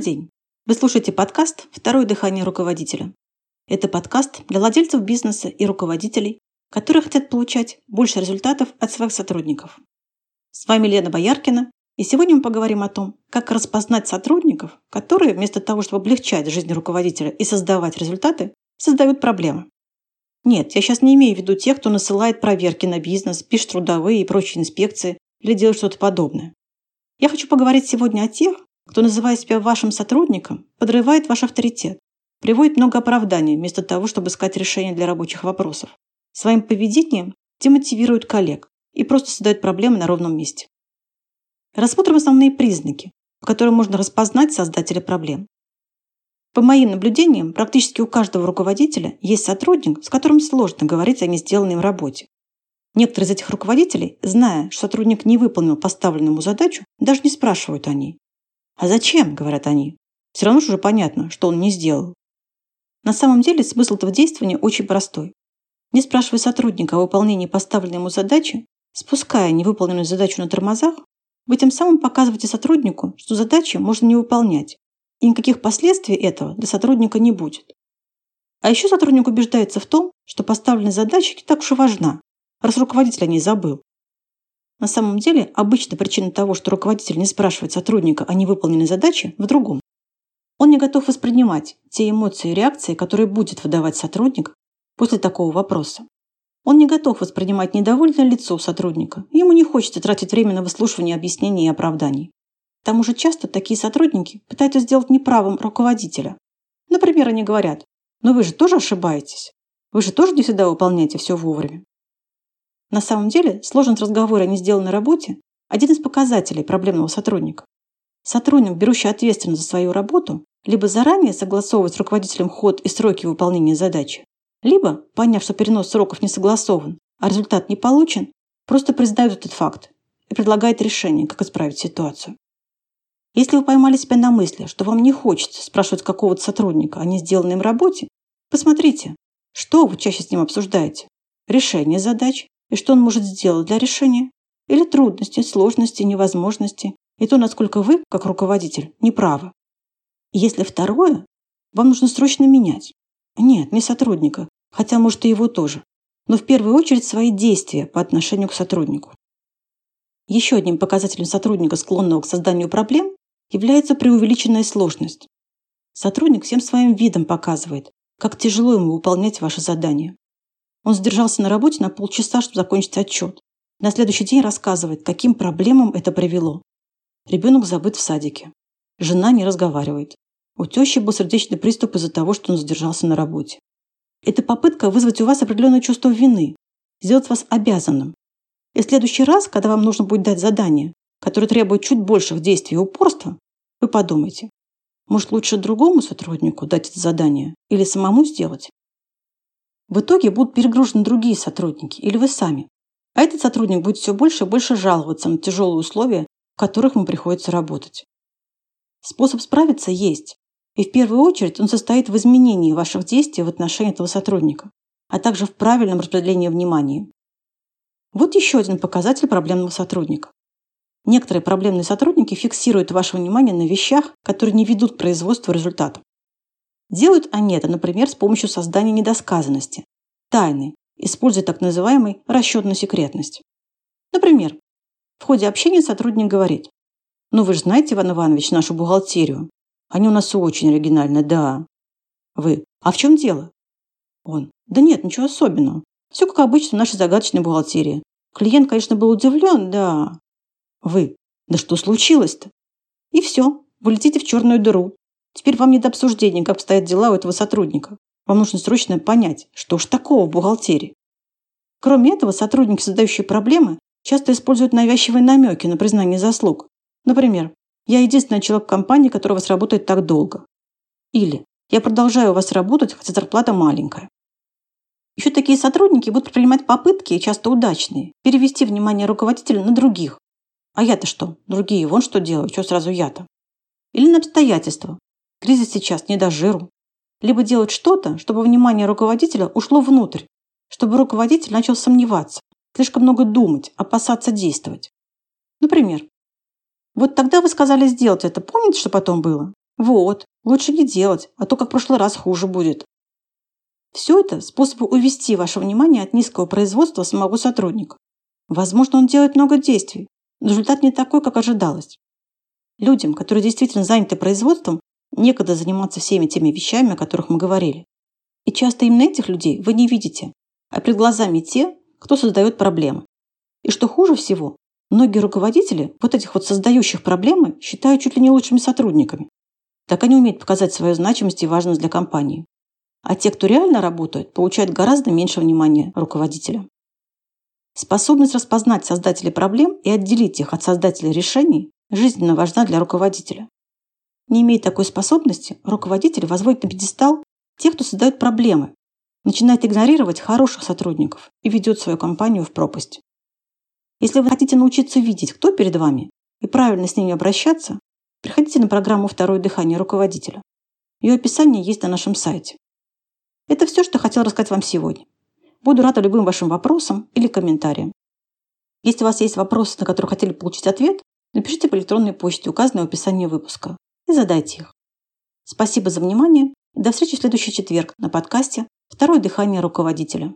день! Вы слушаете подкаст «Второе дыхание руководителя». Это подкаст для владельцев бизнеса и руководителей, которые хотят получать больше результатов от своих сотрудников. С вами Лена Бояркина, и сегодня мы поговорим о том, как распознать сотрудников, которые вместо того, чтобы облегчать жизнь руководителя и создавать результаты, создают проблемы. Нет, я сейчас не имею в виду тех, кто насылает проверки на бизнес, пишет трудовые и прочие инспекции или делает что-то подобное. Я хочу поговорить сегодня о тех, кто, называя себя вашим сотрудником, подрывает ваш авторитет, приводит много оправданий вместо того, чтобы искать решения для рабочих вопросов. Своим поведением демотивирует коллег и просто создает проблемы на ровном месте. Рассмотрим основные признаки, по которым можно распознать создателя проблем. По моим наблюдениям, практически у каждого руководителя есть сотрудник, с которым сложно говорить о несделанной работе. Некоторые из этих руководителей, зная, что сотрудник не выполнил поставленную задачу, даже не спрашивают о ней. «А зачем?» – говорят они. «Все равно уже понятно, что он не сделал». На самом деле смысл этого действия очень простой. Не спрашивая сотрудника о выполнении поставленной ему задачи, спуская невыполненную задачу на тормозах, вы тем самым показываете сотруднику, что задачи можно не выполнять, и никаких последствий этого для сотрудника не будет. А еще сотрудник убеждается в том, что поставленная задача не так уж и важна, раз руководитель о ней забыл. На самом деле, обычная причина того, что руководитель не спрашивает сотрудника о невыполненной задаче, в другом. Он не готов воспринимать те эмоции и реакции, которые будет выдавать сотрудник после такого вопроса. Он не готов воспринимать недовольное лицо сотрудника. Ему не хочется тратить время на выслушивание объяснений и оправданий. К тому же часто такие сотрудники пытаются сделать неправым руководителя. Например, они говорят, но вы же тоже ошибаетесь. Вы же тоже не всегда выполняете все вовремя. На самом деле, сложность разговора о несделанной работе – один из показателей проблемного сотрудника. Сотрудник, берущий ответственность за свою работу, либо заранее согласовывает с руководителем ход и сроки выполнения задачи, либо, поняв, что перенос сроков не согласован, а результат не получен, просто признает этот факт и предлагает решение, как исправить ситуацию. Если вы поймали себя на мысли, что вам не хочется спрашивать какого-то сотрудника о несделанной им работе, посмотрите, что вы чаще с ним обсуждаете. Решение задач и что он может сделать для решения, или трудности, сложности, невозможности, и то, насколько вы, как руководитель, не правы. если второе, вам нужно срочно менять. Нет, не сотрудника, хотя, может, и его тоже, но в первую очередь свои действия по отношению к сотруднику. Еще одним показателем сотрудника, склонного к созданию проблем, является преувеличенная сложность. Сотрудник всем своим видом показывает, как тяжело ему выполнять ваши задания. Он задержался на работе на полчаса, чтобы закончить отчет. На следующий день рассказывает, каким проблемам это привело. Ребенок забыт в садике. Жена не разговаривает. У тещи был сердечный приступ из-за того, что он задержался на работе. Это попытка вызвать у вас определенное чувство вины, сделать вас обязанным. И в следующий раз, когда вам нужно будет дать задание, которое требует чуть больших действий и упорства, вы подумайте, может лучше другому сотруднику дать это задание или самому сделать? В итоге будут перегружены другие сотрудники или вы сами. А этот сотрудник будет все больше и больше жаловаться на тяжелые условия, в которых ему приходится работать. Способ справиться есть. И в первую очередь он состоит в изменении ваших действий в отношении этого сотрудника, а также в правильном распределении внимания. Вот еще один показатель проблемного сотрудника. Некоторые проблемные сотрудники фиксируют ваше внимание на вещах, которые не ведут к производству результата. Делают они это, например, с помощью создания недосказанности, тайны, используя так называемый расчет на секретность. Например, в ходе общения сотрудник говорит, «Ну вы же знаете, Иван Иванович, нашу бухгалтерию. Они у нас очень оригинальные, да». Вы, «А в чем дело?» Он, «Да нет, ничего особенного. Все как обычно в нашей загадочной бухгалтерии. Клиент, конечно, был удивлен, да». Вы, «Да что случилось-то?» И все, вы летите в черную дыру, Теперь вам не до обсуждения, как обстоят дела у этого сотрудника. Вам нужно срочно понять, что ж такого в бухгалтерии. Кроме этого, сотрудники, создающие проблемы, часто используют навязчивые намеки на признание заслуг. Например, «Я единственный человек в компании, который у вас работает так долго». Или «Я продолжаю у вас работать, хотя зарплата маленькая». Еще такие сотрудники будут предпринимать попытки, часто удачные, перевести внимание руководителя на других. А я-то что? Другие вон что делают, что сразу я-то? Или на обстоятельства, Кризис сейчас не до жиру. Либо делать что-то, чтобы внимание руководителя ушло внутрь, чтобы руководитель начал сомневаться, слишком много думать, опасаться действовать. Например, вот тогда вы сказали сделать это, помните, что потом было? Вот, лучше не делать, а то как в прошлый раз хуже будет. Все это способы увести ваше внимание от низкого производства самого сотрудника. Возможно, он делает много действий, но результат не такой, как ожидалось. Людям, которые действительно заняты производством, некогда заниматься всеми теми вещами, о которых мы говорили. И часто именно этих людей вы не видите, а перед глазами те, кто создает проблемы. И что хуже всего, многие руководители вот этих вот создающих проблемы считают чуть ли не лучшими сотрудниками. Так они умеют показать свою значимость и важность для компании. А те, кто реально работает, получают гораздо меньше внимания руководителя. Способность распознать создателей проблем и отделить их от создателей решений жизненно важна для руководителя. Не имея такой способности, руководитель возводит на пьедестал тех, кто создает проблемы, начинает игнорировать хороших сотрудников и ведет свою компанию в пропасть. Если вы хотите научиться видеть, кто перед вами, и правильно с ними обращаться, приходите на программу «Второе дыхание руководителя». Ее описание есть на нашем сайте. Это все, что хотел рассказать вам сегодня. Буду рада любым вашим вопросам или комментариям. Если у вас есть вопросы, на которые хотели получить ответ, напишите по электронной почте, указанной в описании выпуска, и задайте их. Спасибо за внимание и до встречи в следующий четверг на подкасте «Второе дыхание руководителя».